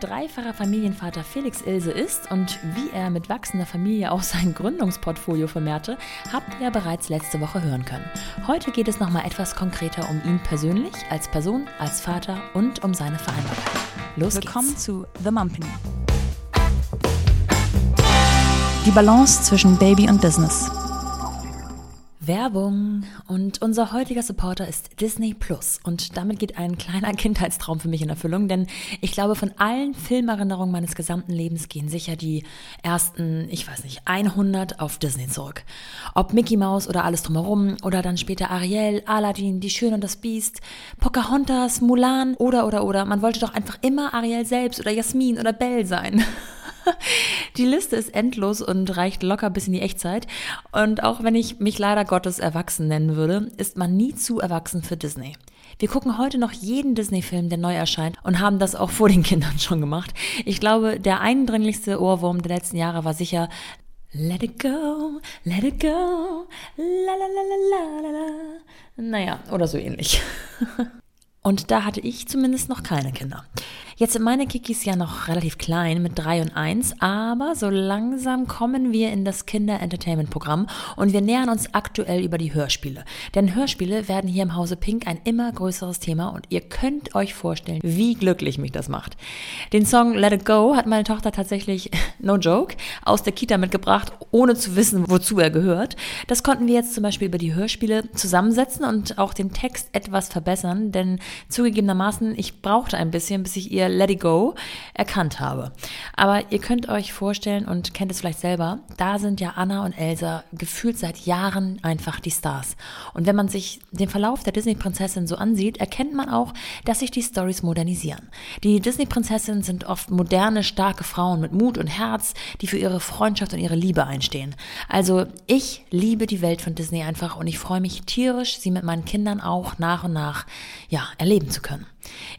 dreifacher Familienvater Felix Ilse ist und wie er mit wachsender Familie auch sein Gründungsportfolio vermehrte, habt ihr bereits letzte Woche hören können. Heute geht es nochmal etwas konkreter um ihn persönlich, als Person, als Vater und um seine Vereinbarkeit. Los Willkommen geht's. zu The Mumpany. Die Balance zwischen Baby und Business. Werbung. Und unser heutiger Supporter ist Disney Plus. Und damit geht ein kleiner Kindheitstraum für mich in Erfüllung, denn ich glaube, von allen Filmerinnerungen meines gesamten Lebens gehen sicher die ersten, ich weiß nicht, 100 auf Disney zurück. Ob Mickey Mouse oder alles drumherum oder dann später Ariel, Aladdin, Die Schöne und das Biest, Pocahontas, Mulan oder oder oder. Man wollte doch einfach immer Ariel selbst oder Jasmin oder Belle sein. Die Liste ist endlos und reicht locker bis in die Echtzeit. Und auch wenn ich mich leider Gottes erwachsen nennen würde, ist man nie zu erwachsen für Disney. Wir gucken heute noch jeden Disney-Film, der neu erscheint und haben das auch vor den Kindern schon gemacht. Ich glaube, der eindringlichste Ohrwurm der letzten Jahre war sicher Let it go, let it go, la la la la la la. Naja, oder so ähnlich. Und da hatte ich zumindest noch keine Kinder. Jetzt sind meine Kikis ja noch relativ klein mit drei und eins, aber so langsam kommen wir in das Kinder-Entertainment-Programm und wir nähern uns aktuell über die Hörspiele. Denn Hörspiele werden hier im Hause Pink ein immer größeres Thema und ihr könnt euch vorstellen, wie glücklich mich das macht. Den Song Let It Go hat meine Tochter tatsächlich, no joke, aus der Kita mitgebracht, ohne zu wissen, wozu er gehört. Das konnten wir jetzt zum Beispiel über die Hörspiele zusammensetzen und auch den Text etwas verbessern, denn zugegebenermaßen, ich brauchte ein bisschen, bis ich ihr Let It Go erkannt habe. Aber ihr könnt euch vorstellen und kennt es vielleicht selber, da sind ja Anna und Elsa gefühlt seit Jahren einfach die Stars. Und wenn man sich den Verlauf der Disney-Prinzessin so ansieht, erkennt man auch, dass sich die Stories modernisieren. Die Disney-Prinzessinnen sind oft moderne, starke Frauen mit Mut und Herz, die für ihre Freundschaft und ihre Liebe einstehen. Also ich liebe die Welt von Disney einfach und ich freue mich tierisch, sie mit meinen Kindern auch nach und nach ja, erleben zu können.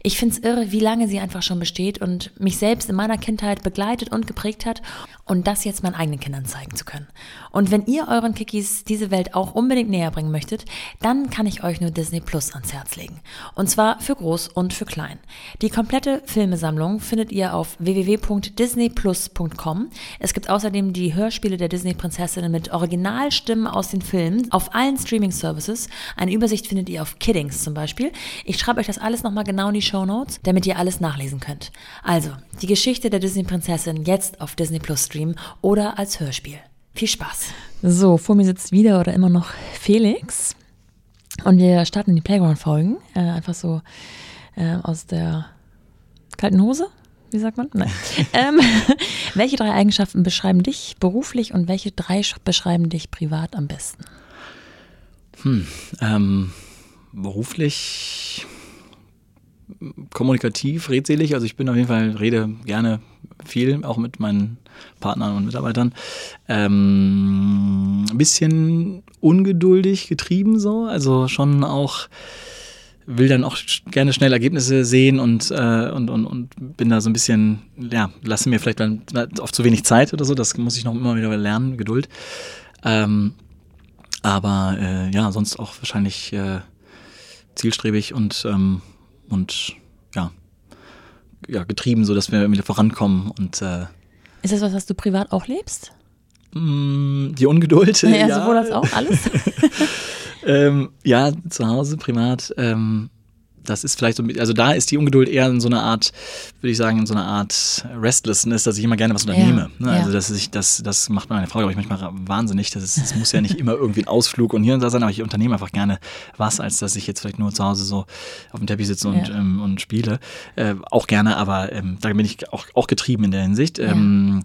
Ich finde es irre, wie lange sie einfach schon besteht und mich selbst in meiner Kindheit begleitet und geprägt hat und das jetzt meinen eigenen Kindern zeigen zu können. Und wenn ihr euren Kikis diese Welt auch unbedingt näher bringen möchtet, dann kann ich euch nur Disney Plus ans Herz legen. Und zwar für groß und für klein. Die komplette Filmesammlung findet ihr auf www.disneyplus.com. Es gibt außerdem die Hörspiele der Disney-Prinzessinnen mit Originalstimmen aus den Filmen auf allen Streaming-Services. Eine Übersicht findet ihr auf Kiddings zum Beispiel. Ich schreibe euch das alles nochmal genau in die Show Notes, damit ihr alles nachlesen könnt. Also, die Geschichte der Disney-Prinzessin jetzt auf Disney Plus streamen oder als Hörspiel. Viel Spaß. So, vor mir sitzt wieder oder immer noch Felix. Und wir starten die Playground-Folgen. Äh, einfach so äh, aus der kalten Hose. Wie sagt man? Nein. ähm, welche drei Eigenschaften beschreiben dich beruflich und welche drei beschreiben dich privat am besten? Hm, ähm, beruflich kommunikativ, redselig. Also ich bin auf jeden Fall, rede gerne viel, auch mit meinen Partnern und Mitarbeitern. Ähm, ein bisschen ungeduldig getrieben so, also schon auch will dann auch gerne schnell Ergebnisse sehen und, äh, und, und, und bin da so ein bisschen, ja, lasse mir vielleicht dann oft zu wenig Zeit oder so. Das muss ich noch immer wieder lernen, Geduld. Ähm, aber äh, ja, sonst auch wahrscheinlich äh, zielstrebig und, ähm, und ja, ja, getrieben, so dass wir wieder vorankommen und äh, Ist das was, was du privat auch lebst? mh, die Ungeduld. Ja, sowohl als auch, alles? ähm, ja, zu Hause, privat. Ähm, das ist vielleicht so, also da ist die Ungeduld eher in so einer Art, würde ich sagen, in so einer Art Restlessness, dass ich immer gerne was unternehme. Ja, ne? Also ja. das, ist, das, das macht meine Frau, glaube ich, manchmal wahnsinnig. Das, ist, das muss ja nicht immer irgendwie ein Ausflug und hier und da sein, aber ich unternehme einfach gerne was, als dass ich jetzt vielleicht nur zu Hause so auf dem Teppich sitze und, Ja. ähm, und spiele. Äh, auch gerne, aber ähm, da bin ich auch, auch getrieben in der Hinsicht. Ähm,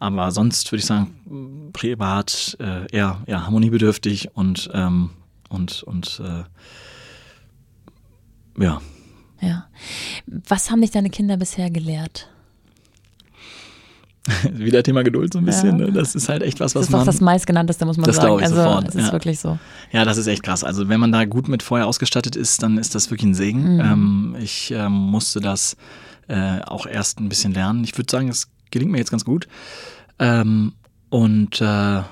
aber sonst würde ich sagen, privat äh, eher, eher harmoniebedürftig und, ähm, und, und äh, ja. Ja. Was haben dich deine Kinder bisher gelehrt? Wieder Thema Geduld so ein bisschen. Ja. Ne? Das ist halt echt was, was Das ist doch man. das meistgenannteste, muss man Das sagen. glaube ich also, sofort, es ist ja. wirklich so. Ja, das ist echt krass. Also wenn man da gut mit Feuer ausgestattet ist, dann ist das wirklich ein Segen. Mhm. Ähm, ich ähm, musste das äh, auch erst ein bisschen lernen. Ich würde sagen, es gelingt mir jetzt ganz gut. Ähm, und äh,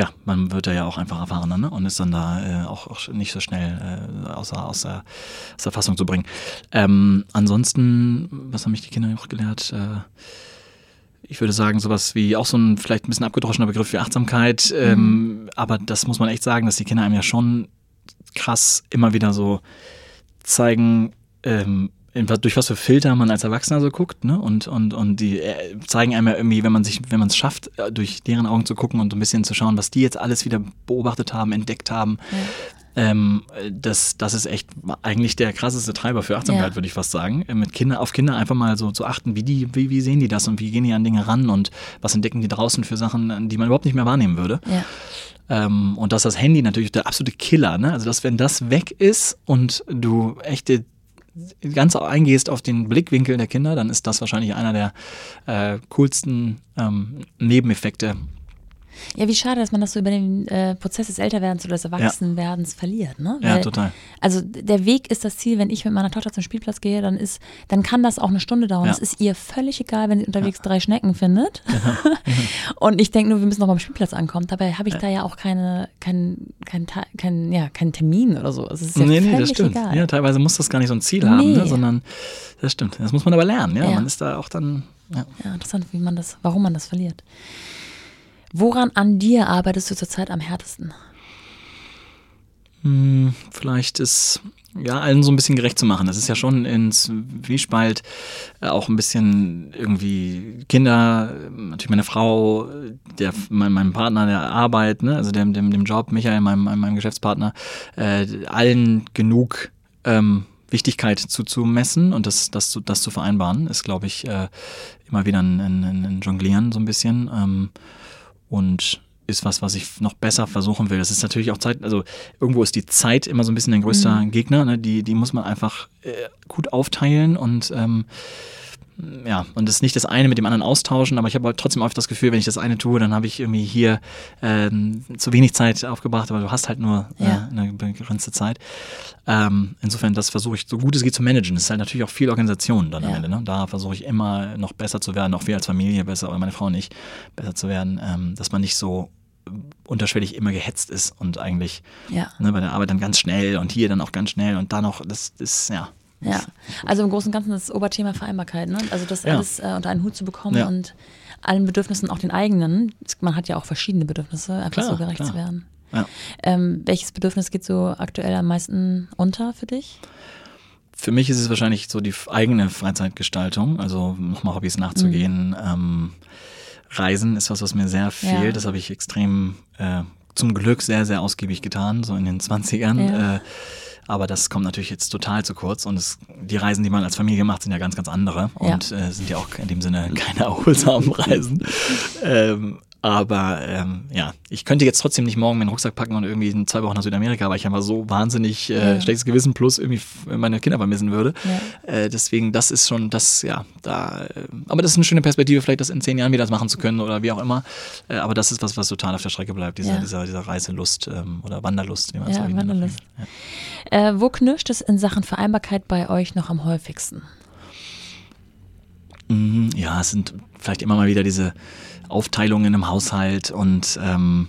ja, man wird ja auch einfach erfahrener ne? und ist dann da äh, auch, auch nicht so schnell äh, außer, aus, der, aus der Fassung zu bringen. Ähm, ansonsten, was haben mich die Kinder auch gelehrt? Äh, ich würde sagen, sowas wie auch so ein vielleicht ein bisschen abgedroschener Begriff wie Achtsamkeit. Ähm, mhm. aber das muss man echt sagen, dass die Kinder einem ja schon krass immer wieder so zeigen, ähm, durch was für Filter man als Erwachsener so guckt, ne? Und, und, und die äh, zeigen einem ja irgendwie, wenn man sich, wenn man es schafft, äh, durch deren Augen zu gucken und so ein bisschen zu schauen, was die jetzt alles wieder beobachtet haben, entdeckt haben. Ja. Ähm, das, das ist echt eigentlich der krasseste Treiber für Achtsamkeit, ja. würde ich fast sagen. Äh, mit Kinder, auf Kinder einfach mal so zu achten, wie, die, wie, wie sehen die das und wie gehen die an Dinge ran und was entdecken die draußen für Sachen, die man überhaupt nicht mehr wahrnehmen würde. Ja. Ähm, und dass das Handy natürlich der absolute Killer, ne? Also dass wenn das weg ist und du echte ganz eingehst auf den Blickwinkel der Kinder, dann ist das wahrscheinlich einer der äh, coolsten ähm, Nebeneffekte ja, wie schade, dass man das so über den äh, Prozess des Älterwerdens oder des Erwachsenwerdens ja. verliert. Ne? Weil, ja, total. Also der Weg ist das Ziel. Wenn ich mit meiner Tochter zum Spielplatz gehe, dann ist, dann kann das auch eine Stunde dauern. Es ist ihr völlig egal, wenn sie unterwegs ja. drei Schnecken findet. Und ich denke nur, wir müssen noch beim Spielplatz ankommen. Dabei habe ich da ja auch keine, kein, kein, kein, ja, keinen Termin oder so. Es ist ja nee, nee, das stimmt. Egal. Ja, teilweise muss das gar nicht so ein Ziel haben, ne? sondern das stimmt. Das muss man aber lernen. Ja, man ist da auch dann. Ja. ja, interessant, wie man das, warum man das verliert. Woran an dir arbeitest du zurzeit am härtesten? Hm, vielleicht ist ja allen so ein bisschen gerecht zu machen. Das ist ja schon ins Wiespalt äh, auch ein bisschen irgendwie Kinder, natürlich meine Frau, der, mein, mein Partner der Arbeit, ne? also dem, dem, dem Job, Michael, meinem, meinem Geschäftspartner, äh, allen genug ähm, Wichtigkeit zuzumessen und das, das, das zu vereinbaren, ist, glaube ich, äh, immer wieder ein, ein, ein Jonglieren so ein bisschen. Ähm, und ist was, was ich noch besser versuchen will. Das ist natürlich auch Zeit, also irgendwo ist die Zeit immer so ein bisschen ein größter mhm. Gegner, ne? die, die muss man einfach äh, gut aufteilen und ähm, ja, und das ist nicht das eine mit dem anderen austauschen, aber ich habe halt trotzdem oft das Gefühl, wenn ich das eine tue, dann habe ich irgendwie hier ähm, zu wenig Zeit aufgebracht, aber du hast halt nur äh, ja. äh, eine begrenzte Zeit. Ähm, insofern, das versuche ich so gut es geht zu managen. Das ist halt natürlich auch viel Organisation dann ja. am Ende. Ne? Da versuche ich immer noch besser zu werden, auch wir als Familie besser, oder meine Frau und ich besser zu werden, ähm, dass man nicht so unterschwellig immer gehetzt ist und eigentlich ja. ne, bei der Arbeit dann ganz schnell und hier dann auch ganz schnell und da noch, das ist, ja, ja, also im Großen und Ganzen das Oberthema Vereinbarkeit, ne? Also das ja. alles äh, unter einen Hut zu bekommen ja. und allen Bedürfnissen, auch den eigenen. Man hat ja auch verschiedene Bedürfnisse, einfach so gerecht klar. zu werden. Ja. Ähm, welches Bedürfnis geht so aktuell am meisten unter für dich? Für mich ist es wahrscheinlich so die eigene Freizeitgestaltung, also nochmal Hobbys nachzugehen. Mhm. Ähm, Reisen ist was, was mir sehr fehlt. Das habe ich extrem äh, zum Glück sehr, sehr ausgiebig getan, so in den 20ern. Äh, aber das kommt natürlich jetzt total zu kurz und es, die Reisen, die man als Familie macht, sind ja ganz, ganz andere und äh, sind ja auch in dem Sinne keine erholsamen Reisen. ähm, aber ähm, ja, ich könnte jetzt trotzdem nicht morgen meinen Rucksack packen und irgendwie in zwei Wochen nach Südamerika, weil ich einfach so wahnsinnig äh, ja. schlechtes Gewissen plus irgendwie meine Kinder vermissen würde. Ja. Äh, deswegen, das ist schon das, ja, da. Äh, aber das ist eine schöne Perspektive, vielleicht das in zehn Jahren wieder machen zu können oder wie auch immer. Äh, aber das ist was, was total auf der Strecke bleibt, dieser, ja. dieser, dieser Reiselust ähm, oder Wanderlust, wie man es ja, Wanderlust. Äh, wo knirscht es in Sachen Vereinbarkeit bei euch noch am häufigsten? Mhm, ja, es sind vielleicht immer mal wieder diese Aufteilungen im Haushalt und ähm,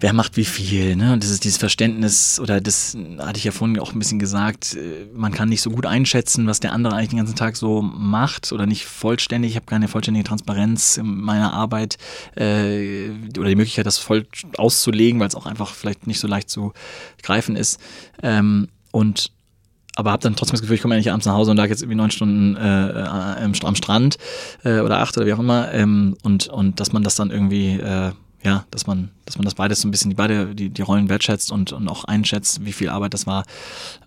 wer macht wie viel. Ne? Und das ist dieses Verständnis, oder das hatte ich ja vorhin auch ein bisschen gesagt, äh, man kann nicht so gut einschätzen, was der andere eigentlich den ganzen Tag so macht oder nicht vollständig. Ich habe keine vollständige Transparenz in meiner Arbeit äh, oder die Möglichkeit, das voll auszulegen, weil es auch einfach vielleicht nicht so leicht zu greifen ist. Ähm, und aber habe dann trotzdem das Gefühl, ich komme ja nicht abends nach Hause und lag jetzt irgendwie neun Stunden äh, am Strand äh, oder acht oder wie auch immer. Ähm, und, und dass man das dann irgendwie, äh, ja, dass man, dass man das beides so ein bisschen, die beide, die, die Rollen wertschätzt und, und auch einschätzt, wie viel Arbeit das war.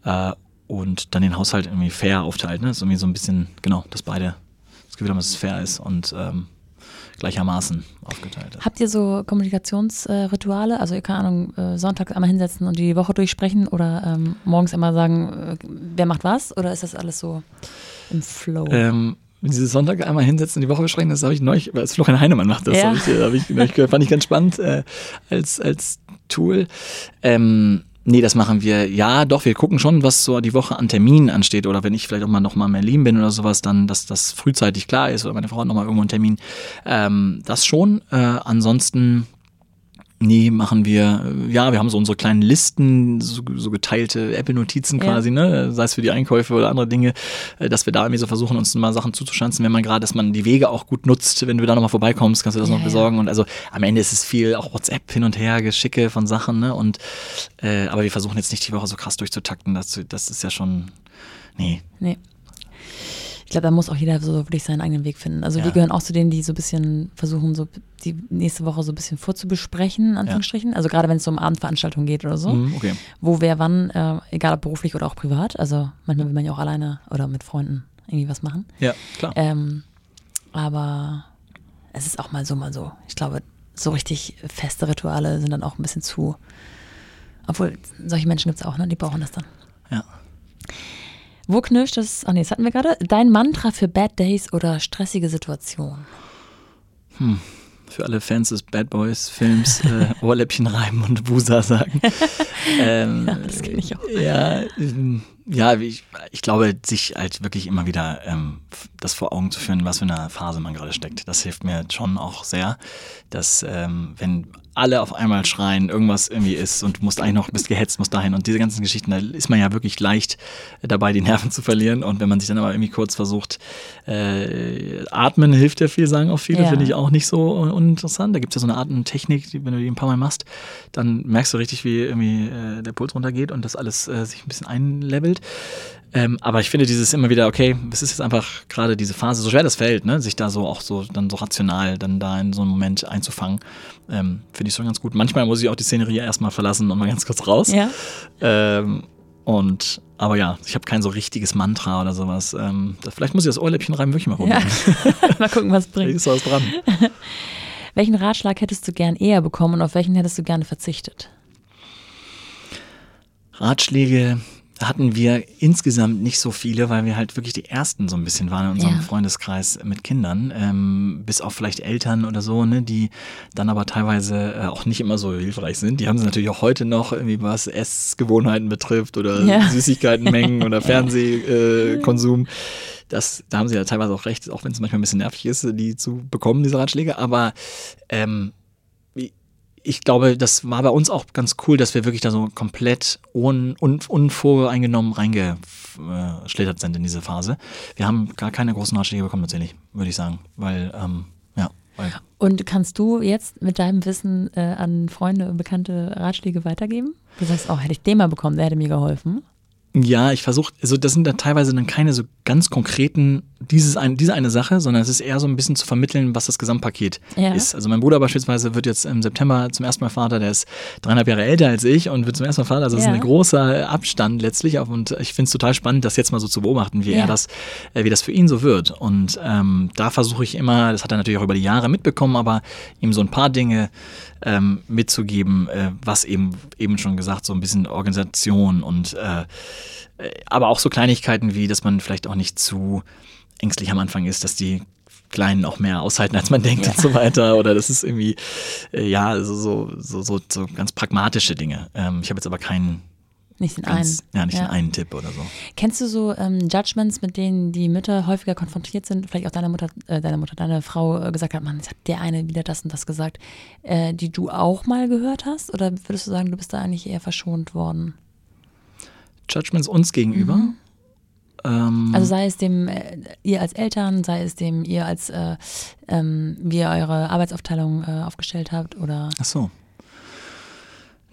Äh, und dann den Haushalt irgendwie fair aufteilt. Ne? Das ist irgendwie so ein bisschen, genau, dass beide das Gefühl haben, dass es fair ist und ähm, gleichermaßen aufgeteilt hat. Habt ihr so Kommunikationsrituale? Also, keine Ahnung, äh, sonntags einmal hinsetzen und die Woche durchsprechen oder ähm, morgens immer sagen, äh, wer macht was? Oder ist das alles so im Flow? Ähm, diese Sonntag einmal hinsetzen und die Woche besprechen, das habe ich neulich, als Florian Heinemann macht das, ja. hab ich, hab ich, fand ich ganz spannend äh, als, als Tool. Ähm, Nee, das machen wir. Ja, doch, wir gucken schon, was so die Woche an Terminen ansteht. Oder wenn ich vielleicht auch mal noch mal in Berlin bin oder sowas, dann, dass das frühzeitig klar ist. Oder meine Frau hat noch mal irgendwo einen Termin. Ähm, das schon. Äh, ansonsten Nee, machen wir, ja, wir haben so unsere kleinen Listen, so, so geteilte Apple-Notizen Ja. quasi, ne? Sei es für die Einkäufe oder andere Dinge, äh, dass wir da irgendwie so versuchen, uns mal Sachen zuzuschanzen, wenn man gerade, dass man die Wege auch gut nutzt, wenn du da nochmal vorbeikommst, kannst du das Ja, noch ja. besorgen. Und also am Ende ist es viel auch WhatsApp hin und her, Geschicke von Sachen, ne? Und äh, aber wir versuchen jetzt nicht die Woche so krass durchzutakten. Das, das ist ja schon. Nee. Nee. Ich glaube, da muss auch jeder so wirklich seinen eigenen Weg finden. Also wir Ja. gehören auch zu denen, die so ein bisschen versuchen, so die nächste Woche so ein bisschen vorzubesprechen, in Anführungsstrichen. Also gerade wenn es so um Abendveranstaltungen geht oder so. Mhm, okay. Wo, wer, wann, äh, egal ob beruflich oder auch privat. Also manchmal will man ja auch alleine oder mit Freunden irgendwie was machen. Ja, klar. Ähm, aber es ist auch mal so, mal so. Ich glaube, so richtig feste Rituale sind dann auch ein bisschen zu. Obwohl, solche Menschen gibt es auch, ne? Die brauchen das dann. Ja. Wo knirscht es? Ach nee, das hatten wir gerade. Dein Mantra für Bad Days oder stressige Situationen. Für alle Fans des Bad Boys Films äh, Ohrläppchen reiben und Busa sagen. ähm, Ja, das kenn ich auch. Ja, ähm, ja ich, ich glaube, sich halt wirklich immer wieder ähm, das vor Augen zu führen, was für eine Phase man gerade steckt. Das hilft mir schon auch sehr, dass ähm, wenn alle auf einmal schreien, irgendwas irgendwie ist und du musst eigentlich noch, bist gehetzt, musst dahin und diese ganzen Geschichten, da ist man ja wirklich leicht dabei, die Nerven zu verlieren und wenn man sich dann aber irgendwie kurz versucht, äh, atmen hilft ja viel, sagen auch viele, Ja. finde ich auch nicht so un- uninteressant. Da gibt es ja so eine Atemtechnik, die, wenn du die ein paar Mal machst, dann merkst du richtig, wie irgendwie äh, der Puls runtergeht und das alles äh, sich ein bisschen einlevelt. Ähm, aber ich finde dieses immer wieder, okay, es ist jetzt einfach gerade diese Phase, so schwer das fällt, ne, sich da so auch so dann so rational dann da in so einen Moment einzufangen, ähm, finde ich schon ganz gut. Manchmal muss ich auch die Szenerie erstmal verlassen und mal ganz kurz raus. Ja. Ähm, und aber ja, ich habe kein so richtiges Mantra oder sowas. Ähm, vielleicht muss ich das Ohrläppchen reiben wirklich mal ja. probieren. mal gucken, was bringt. ist was dran. Welchen Ratschlag hättest du gern eher bekommen und auf welchen hättest du gerne verzichtet? Ratschläge hatten wir insgesamt nicht so viele, weil wir halt wirklich die ersten so ein bisschen waren in unserem Ja. Freundeskreis mit Kindern, ähm, bis auf vielleicht Eltern oder so, ne, die dann aber teilweise äh, auch nicht immer so hilfreich sind. Die haben sie natürlich auch heute noch, irgendwie was Essgewohnheiten betrifft oder Ja. Süßigkeitenmengen oder Fernsehkonsum. Äh, das, da haben sie ja teilweise auch recht, auch wenn es manchmal ein bisschen nervig ist, die zu bekommen, diese Ratschläge. Aber ähm, ich glaube, das war bei uns auch ganz cool, dass wir wirklich da so komplett un, un, unvoreingenommen reingeschlittert sind in diese Phase. Wir haben gar keine großen Ratschläge bekommen, tatsächlich, würde ich sagen. Weil, ähm, ja, weil Und kannst du jetzt mit deinem Wissen äh, an Freunde und Bekannte Ratschläge weitergeben? Du sagst, oh, hätte ich den mal bekommen, der hätte mir geholfen. Ja, ich versuche, also das sind dann teilweise dann keine so ganz konkreten, dieses ein, diese eine Sache, sondern es ist eher so ein bisschen zu vermitteln, was das Gesamtpaket Ja. ist. Also mein Bruder beispielsweise wird jetzt im September zum ersten Mal Vater, der ist dreieinhalb Jahre älter als ich und wird zum ersten Mal Vater. Also das Ja. ist ein großer Abstand letztlich und ich finde es total spannend, das jetzt mal so zu beobachten, wie Ja. er das, äh, wie das für ihn so wird. Und ähm, da versuche ich immer, das hat er natürlich auch über die Jahre mitbekommen, aber ihm so ein paar Dinge ähm, mitzugeben, äh, was eben eben schon gesagt, so ein bisschen Organisation und äh, äh, aber auch so Kleinigkeiten wie, dass man vielleicht auch nicht zu ängstlich am Anfang ist, dass die Kleinen auch mehr aushalten, als man denkt und so weiter. Oder das ist irgendwie, äh, ja, so, so, so, so, so ganz pragmatische Dinge. Ähm, ich habe jetzt aber keinen, Nicht den ganz, einen. ja, nicht den einen Tipp oder so. Kennst du so ähm, Judgments, mit denen die Mütter häufiger konfrontiert sind? Vielleicht auch deine Mutter, äh, deine Mutter, deine Frau äh, gesagt hat, Mann, jetzt hat der eine wieder das und das gesagt, äh, die du auch mal gehört hast? Oder würdest du sagen, du bist da eigentlich eher verschont worden? Judgments uns gegenüber. Ähm, Also sei es dem äh, ihr als Eltern, sei es dem ihr als äh, ähm, wie ihr eure Arbeitsaufteilung äh, aufgestellt habt oder Ach so.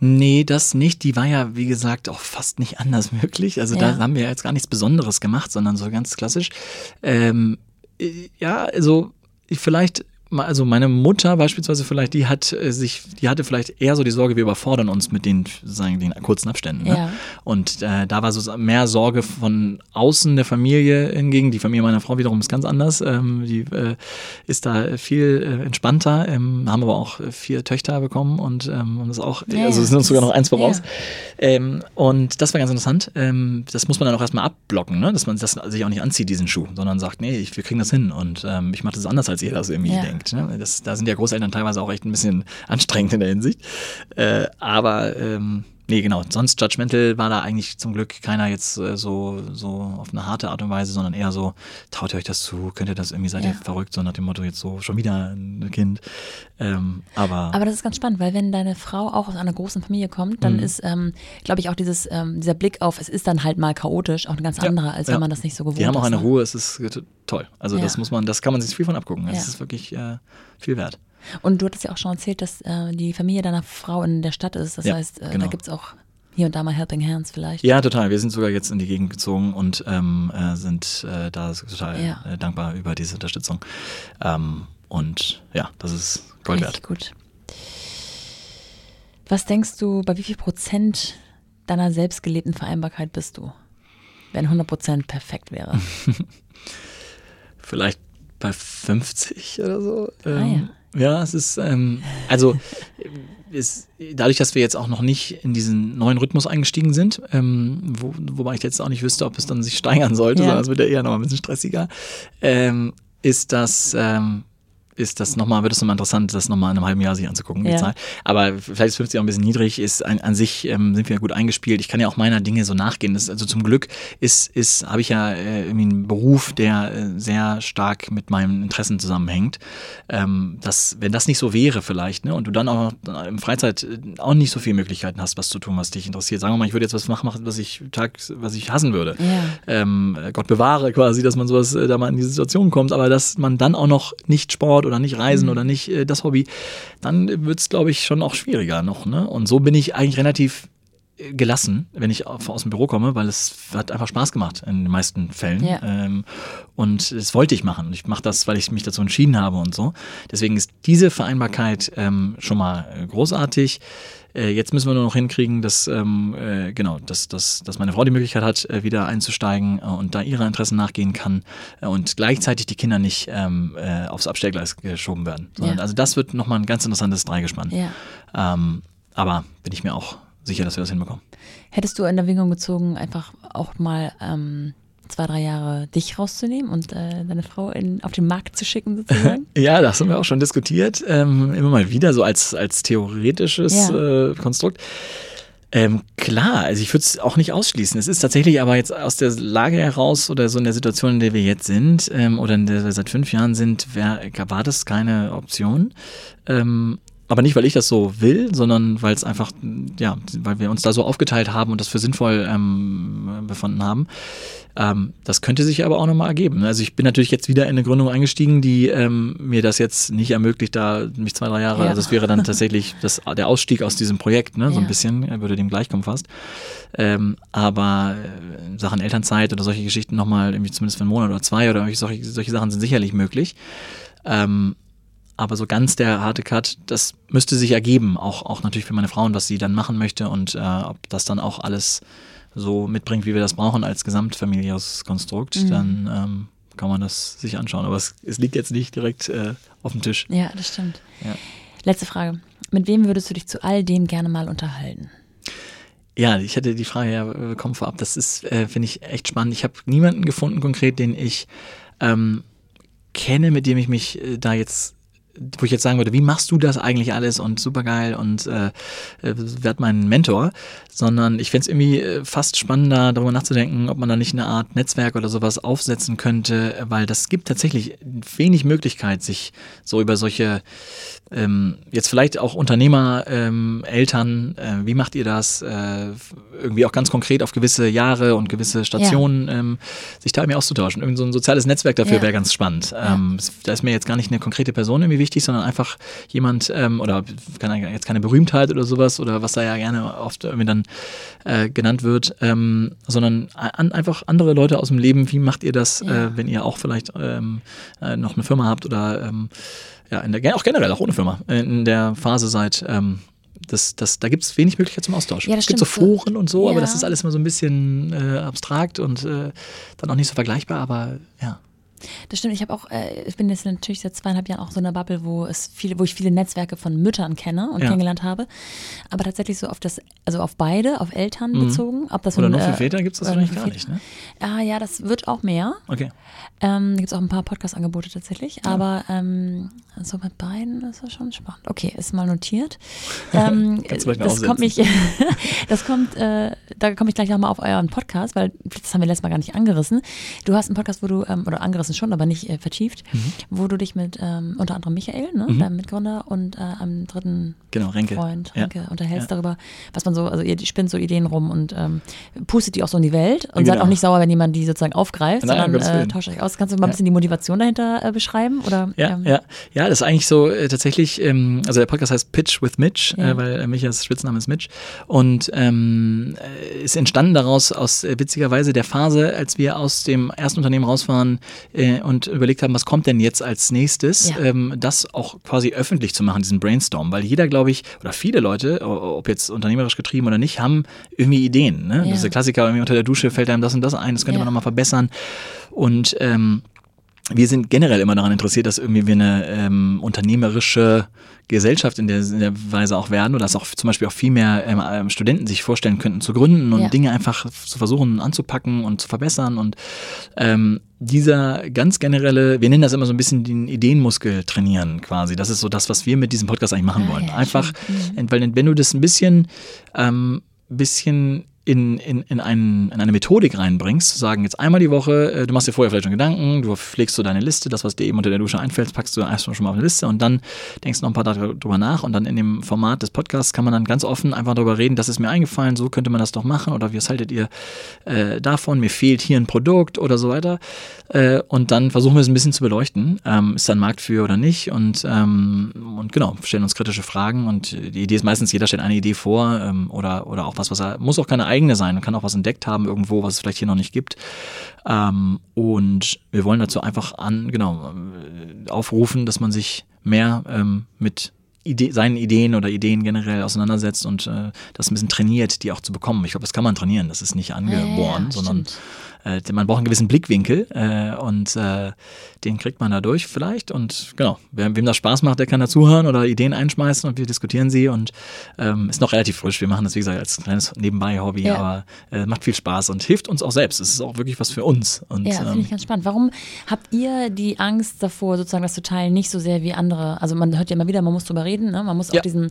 Nee, das nicht. Die war ja, wie gesagt, auch fast nicht anders möglich. Also Ja. da haben wir jetzt gar nichts Besonderes gemacht, sondern so ganz klassisch. Ähm, äh, ja, also vielleicht, also meine Mutter beispielsweise vielleicht, die hat äh, sich, die hatte vielleicht eher so die Sorge, wir überfordern uns mit den, sagen, den kurzen Abständen. Ne? Ja. Und äh, da war so mehr Sorge von außen der Familie hingegen. Die Familie meiner Frau wiederum ist ganz anders. Ähm, die äh, ist da viel äh, entspannter, ähm, haben aber auch vier Töchter bekommen und ähm, haben das auch, Ja, also ja. sind uns sogar noch eins Ja. voraus. Ähm, und das war ganz interessant. Ähm, das muss man dann auch erstmal abblocken, ne? dass man das sich auch nicht anzieht, diesen Schuh, sondern sagt, nee, ich, wir kriegen das hin und ähm, ich mache das anders, als ihr das irgendwie Ja. Denkt. Ne? Das, da sind ja Großeltern teilweise auch echt ein bisschen anstrengend in der Hinsicht. Äh, aber ähm, nee, genau. Sonst judgmental war da eigentlich zum Glück keiner jetzt äh, so, so auf eine harte Art und Weise, sondern eher so, traut ihr euch das zu, könnt ihr das irgendwie, seid Ja. ihr verrückt, so nach dem Motto, jetzt so schon wieder ein Kind. Ähm, aber, Aber das ist ganz spannend, weil wenn deine Frau auch aus einer großen Familie kommt, Mhm. dann ist, ähm, glaube ich, auch dieses, ähm, dieser Blick auf, es ist dann halt mal chaotisch, auch ein ganz Ja, anderer, als ja. wenn man das nicht so gewohnt die haben auch ist. eine ne? Ruhe, es ist äh, toll. Also das muss man, das kann man sich viel von abgucken. Es Ja. ist wirklich äh, viel wert. Und du hattest ja auch schon erzählt, dass äh, die Familie deiner Frau in der Stadt ist. Das Ja, heißt, äh, genau. da gibt es auch hier und da mal Helping Hands vielleicht. Ja, total. Wir sind sogar jetzt in die Gegend gezogen und ähm, äh, sind äh, da total Ja. äh, dankbar über diese Unterstützung. Ähm, und ja, das ist Gold Richtig wert. gut. Was denkst du, bei wie viel Prozent deiner selbstgelebten Vereinbarkeit bist du? Wenn 100 Prozent perfekt wäre. Vielleicht bei 50 oder so. Ah, Ähm, ja. es ist, ähm, also ist, dadurch, dass wir jetzt auch noch nicht in diesen neuen Rhythmus eingestiegen sind, ähm, wo, wobei ich jetzt auch nicht wüsste, ob es dann sich steigern sollte, Ja. sondern es wird ja eher noch ein bisschen stressiger, ähm, ist das, ähm, ist das nochmal, wird es nochmal interessant, das nochmal in einem halben Jahr sich anzugucken, die Ja. Zahl. Aber vielleicht ist 50 auch ein bisschen niedrig, ist an, an sich ähm, sind wir gut eingespielt. Ich kann ja auch meiner Dinge so nachgehen. Das, also zum Glück ist, ist, habe ich ja äh, irgendwie einen Beruf, der äh, sehr stark mit meinen Interessen zusammenhängt. Ähm, das, wenn das nicht so wäre vielleicht, ne, und du dann auch noch im Freizeit äh, auch nicht so viele Möglichkeiten hast, was zu tun, was dich interessiert. Sagen wir mal, ich würde jetzt was machen, was ich tags, was ich hassen würde. Ja. Ähm, Gott bewahre quasi, dass man sowas äh, da mal in diese Situation kommt, aber dass man dann auch noch nicht Sport oder nicht Reisen oder nicht äh, das Hobby, dann wird es, glaube ich, schon auch schwieriger noch. Ne? Und so bin ich eigentlich relativ gelassen, wenn ich aus dem Büro komme, weil es hat einfach Spaß gemacht in den meisten Fällen. Ja. Ähm, und das wollte ich machen. Und ich mache das, weil ich mich dazu entschieden habe und so. Deswegen ist diese Vereinbarkeit ähm, schon mal äh, großartig. Äh, jetzt müssen wir nur noch hinkriegen, dass, ähm, äh, genau, dass, dass, dass meine Frau die Möglichkeit hat, äh, wieder einzusteigen äh, und da ihre Interessen nachgehen kann äh, und gleichzeitig die Kinder nicht ähm, äh, aufs Abstellgleis geschoben werden. Sondern, Ja. Also das wird nochmal ein ganz interessantes Dreigespann. Ja. Ähm, aber bin ich mir auch sicher, dass wir das hinbekommen. Hättest du in Erwägung gezogen, einfach auch mal ähm, zwei, drei Jahre dich rauszunehmen und äh, deine Frau in, auf den Markt zu schicken, sozusagen? Ja, das haben wir auch schon diskutiert, ähm, immer mal wieder, so als, als theoretisches Ja. äh, Konstrukt. Ähm, klar, also ich würde es auch nicht ausschließen. Es ist tatsächlich aber jetzt aus der Lage heraus oder so in der Situation, in der wir jetzt sind ähm, oder in der wir seit fünf Jahren sind, wär, war das keine Option. Ähm, aber nicht, weil ich das so will, sondern weil es einfach, ja, weil wir uns da so aufgeteilt haben und das für sinnvoll ähm, befunden haben. Ähm, das könnte sich aber auch nochmal ergeben. Also ich bin natürlich jetzt wieder in eine Gründung eingestiegen, die ähm, mir das jetzt nicht ermöglicht, da mich zwei, drei Jahre, Ja. also es wäre dann tatsächlich das, der Ausstieg aus diesem Projekt, ne, so Ja. ein bisschen, er würde dem gleichkommen fast. Ähm, aber äh, in Sachen Elternzeit oder solche Geschichten nochmal irgendwie zumindest für einen Monat oder zwei oder solche, solche Sachen sind sicherlich möglich. Ähm, aber so ganz der harte Cut, das müsste sich ergeben, auch, auch natürlich für meine Frauen, was sie dann machen möchte und äh, ob das dann auch alles so mitbringt, wie wir das brauchen als gesamtfamiliäres Konstrukt, Mhm. dann ähm, kann man das sich anschauen. Aber es, es liegt jetzt nicht direkt äh, auf dem Tisch. Ja, das stimmt. Ja. Letzte Frage. Mit wem würdest du dich zu all dem gerne mal unterhalten? Ja, ich hatte die Frage ja bekommen vorab. Das ist, äh, finde ich, echt spannend. Ich habe niemanden gefunden konkret, den ich ähm, kenne, mit dem ich mich äh, da jetzt, wo ich jetzt sagen würde, wie machst du das eigentlich alles und supergeil und äh, äh, werd mein Mentor, sondern ich fände es irgendwie äh, fast spannender, darüber nachzudenken, ob man da nicht eine Art Netzwerk oder sowas aufsetzen könnte, weil das gibt tatsächlich wenig Möglichkeit, sich so über solche ähm, jetzt vielleicht auch Unternehmer, ähm, Eltern, äh, wie macht ihr das? Äh, irgendwie auch ganz konkret auf gewisse Jahre und gewisse Stationen ähm, sich da irgendwie auszutauschen. Irgend so ein soziales Netzwerk dafür Ja. wäre ganz spannend. Ähm, es- da ist mir jetzt gar nicht eine konkrete Person irgendwie wichtig, sondern einfach jemand ähm, oder keine, jetzt keine Berühmtheit oder sowas oder was da ja gerne oft irgendwie dann äh, genannt wird, ähm, sondern an, einfach andere Leute aus dem Leben. Wie macht ihr das, Ja. äh, wenn ihr auch vielleicht ähm, äh, noch eine Firma habt oder ähm, ja, in der, auch generell, auch ohne Firma, in der Phase seid, ähm, das, das, da gibt es wenig Möglichkeit zum Austausch. Ja, das es gibt so Foren und so, aber Ja. das ist alles immer so ein bisschen äh, abstrakt und äh, dann auch nicht so vergleichbar, aber ja. Das stimmt. Ich habe auch, äh, ich bin jetzt natürlich seit zweieinhalb Jahren auch so in einer Bubble, wo es viele, wo ich viele Netzwerke von Müttern kenne und Ja. kennengelernt habe. Aber tatsächlich so auf das, also auf beide, auf Eltern bezogen. Ob das Mhm. Oder nur für äh, Väter gibt es das wahrscheinlich gar nicht, ne? Ah ja, das wird auch mehr. Okay. Ähm, Gibt es auch ein paar Podcast-Angebote tatsächlich, aber ähm, so mit beiden ist das schon spannend. Okay, ist mal notiert. Ähm, das kommt mich, das kommt, äh, da komme ich gleich nochmal auf euren Podcast, weil das haben wir letztes Mal gar nicht angerissen. Du hast einen Podcast, wo du, ähm, oder angerissen schon, aber nicht äh, vertieft, Mhm. wo du dich mit ähm, unter anderem Michael, ne, deinem Mitgründer und äh, einem dritten Genau, Renke. Freund, Ja. Renke, unterhältst Ja. darüber, was man so, also ihr spinnt so Ideen rum und ähm, pustet die auch so in die Welt und seid Genau. auch nicht sauer, wenn jemand die sozusagen aufgreift, Nein, sondern äh, tauscht euch aus. Kannst du mal ein bisschen die Motivation dahinter äh, beschreiben? Oder, Ja, ähm, ja, ja, das ist eigentlich so äh, tatsächlich, ähm, also der Podcast heißt Pitch with Mitch, Ja. äh, weil Michas Spitzname ist Mitch und ähm, äh, ist entstanden daraus aus witzigerweise der Phase, als wir aus dem ersten Unternehmen raus waren äh, und überlegt haben, was kommt denn jetzt als nächstes, Ja. ähm, das auch quasi öffentlich zu machen, diesen Brainstorm, weil jeder, glaube ich, oder viele Leute, ob jetzt unternehmerisch getrieben oder nicht, haben irgendwie Ideen. Ne? Ja. Das ist der Klassiker, irgendwie unter der Dusche fällt einem das und das ein, das könnte Ja. man nochmal verbessern und ähm, wir sind generell immer daran interessiert, dass irgendwie wir eine ähm, unternehmerische Gesellschaft in der, in der Weise auch werden oder dass auch zum Beispiel auch viel mehr ähm, ähm, Studenten sich vorstellen könnten zu gründen und Ja. Dinge einfach zu versuchen anzupacken und zu verbessern und ähm, dieser ganz generelle, wir nennen das immer so ein bisschen den Ideenmuskel trainieren quasi. Das ist so das, was wir mit diesem Podcast eigentlich machen Ah, wollen. Einfach. Mhm. weil wenn du das ein bisschen, ähm, bisschen in, in, in, einen, in eine Methodik reinbringst, zu sagen, jetzt einmal die Woche, äh, du machst dir vorher vielleicht schon Gedanken, du pflegst so deine Liste, das, was dir eben unter der Dusche einfällt, packst du erstmal schon mal auf eine Liste und dann denkst du noch ein paar Tage drüber nach und dann in dem Format des Podcasts kann man dann ganz offen einfach darüber reden, das ist mir eingefallen, so könnte man das doch machen oder was haltet ihr äh, davon, mir fehlt hier ein Produkt oder so weiter. Äh, und dann versuchen wir es ein bisschen zu beleuchten, ähm, ist da ein Markt für oder nicht und, ähm, und genau, stellen uns kritische Fragen und die Idee ist meistens, jeder stellt eine Idee vor ähm, oder, oder auch was, was er, muss auch keine eigene sein, man kann auch was entdeckt haben irgendwo, was es vielleicht hier noch nicht gibt ähm, und wir wollen dazu einfach an, genau, äh, aufrufen, dass man sich mehr ähm, mit Ide seinen Ideen oder Ideen generell auseinandersetzt und äh, das ein bisschen trainiert, die auch zu bekommen. Ich glaube, das kann man trainieren, das ist nicht angeboren, ja, sondern stimmt. Äh, man braucht einen gewissen Blickwinkel äh, und äh, den kriegt man dadurch vielleicht. Und genau, wer, wem das Spaß macht, der kann dazuhören oder Ideen einschmeißen und wir diskutieren sie und ähm, ist noch relativ frisch. Wir machen das, wie gesagt, als kleines Nebenbei-Hobby, Ja. aber äh, macht viel Spaß und hilft uns auch selbst. Es ist auch wirklich was für uns. Und, Ja, finde ähm, ich ganz spannend. Warum habt ihr die Angst davor, sozusagen das zu teilen, nicht so sehr wie andere? Also man hört ja immer wieder, man muss drüber reden, ne? man muss Ja. auch diesen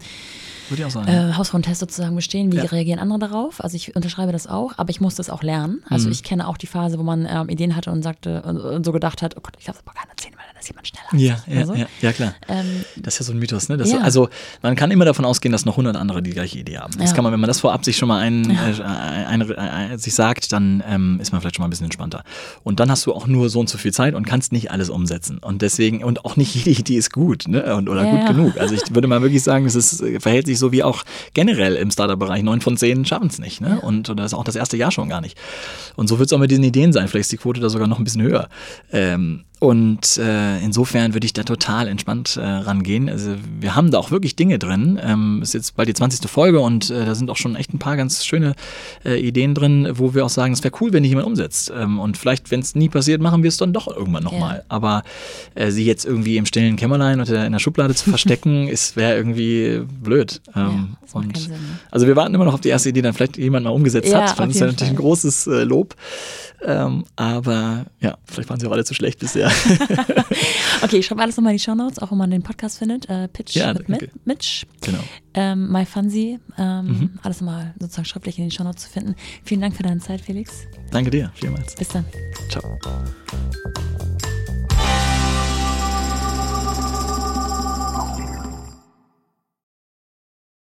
würde ich auch sagen. äh, Hausfrauentest sozusagen bestehen. Wie Ja. reagieren andere darauf? Also ich unterschreibe das auch, aber ich musste es auch lernen. Mhm. Also ich kenne auch die Phase, wo man ähm, Ideen hatte und sagte und, und so gedacht hat, oh Gott, ich das aber keiner erzählen, weil dann ist jemand schneller. ja, ja, oder so. ja, ja, klar. Ähm, Das ist ja so ein Mythos, ne? Ja. Also man kann immer davon ausgehen, dass noch hundert andere die gleiche Idee haben. Das kann man, wenn man das vorab sich schon mal ein, äh, ein, ein, sich sagt, dann ähm, ist man vielleicht schon mal ein bisschen entspannter. Und dann hast du auch nur so und so viel Zeit und kannst nicht alles umsetzen. Und deswegen, und auch nicht jede Idee ist gut, ne? Und, oder gut genug. Also ich würde mal wirklich sagen, es ist, verhält sich so wie auch generell im Startup-Bereich. Neun von zehn schaffen es nicht, ne? Und oder das ist auch das erste Jahr schon gar nicht. Und so wird es auch mit diesen Ideen sein. Vielleicht ist die Quote da sogar noch ein bisschen höher. Ähm, und äh, insofern würde ich da total entspannt äh, rangehen. Also wir haben da auch wirklich Dinge drin. Ähm, ist jetzt bald die 20. Folge und äh, da sind auch schon echt ein paar ganz schöne äh, Ideen drin, wo wir auch sagen, es wäre cool, wenn die jemand umsetzt. Ähm, und vielleicht, wenn es nie passiert, machen wir es dann doch irgendwann nochmal. Ja. Aber äh, sie jetzt irgendwie im stillen Kämmerlein oder in der Schublade zu verstecken, ist wäre irgendwie blöd. Ähm, macht und Sinn, ne? also wir warten immer noch auf die erste Idee, die dann vielleicht jemand mal umgesetzt Ja, hat. Dann ist ja natürlich ein großes äh, Lob. Ähm, aber ja, vielleicht waren sie auch alle zu schlecht bisher. Okay, ich schreibe alles nochmal in die Shownotes, auch wo man den Podcast findet. Äh, Pitch Ja, mit. Mit- Mitch. genau. Ähm, MyFunzy, ähm, Mhm. alles nochmal sozusagen schriftlich in den Shownotes zu finden. Vielen Dank für deine Zeit, Felix. Danke dir, vielmals. Bis dann. Ciao.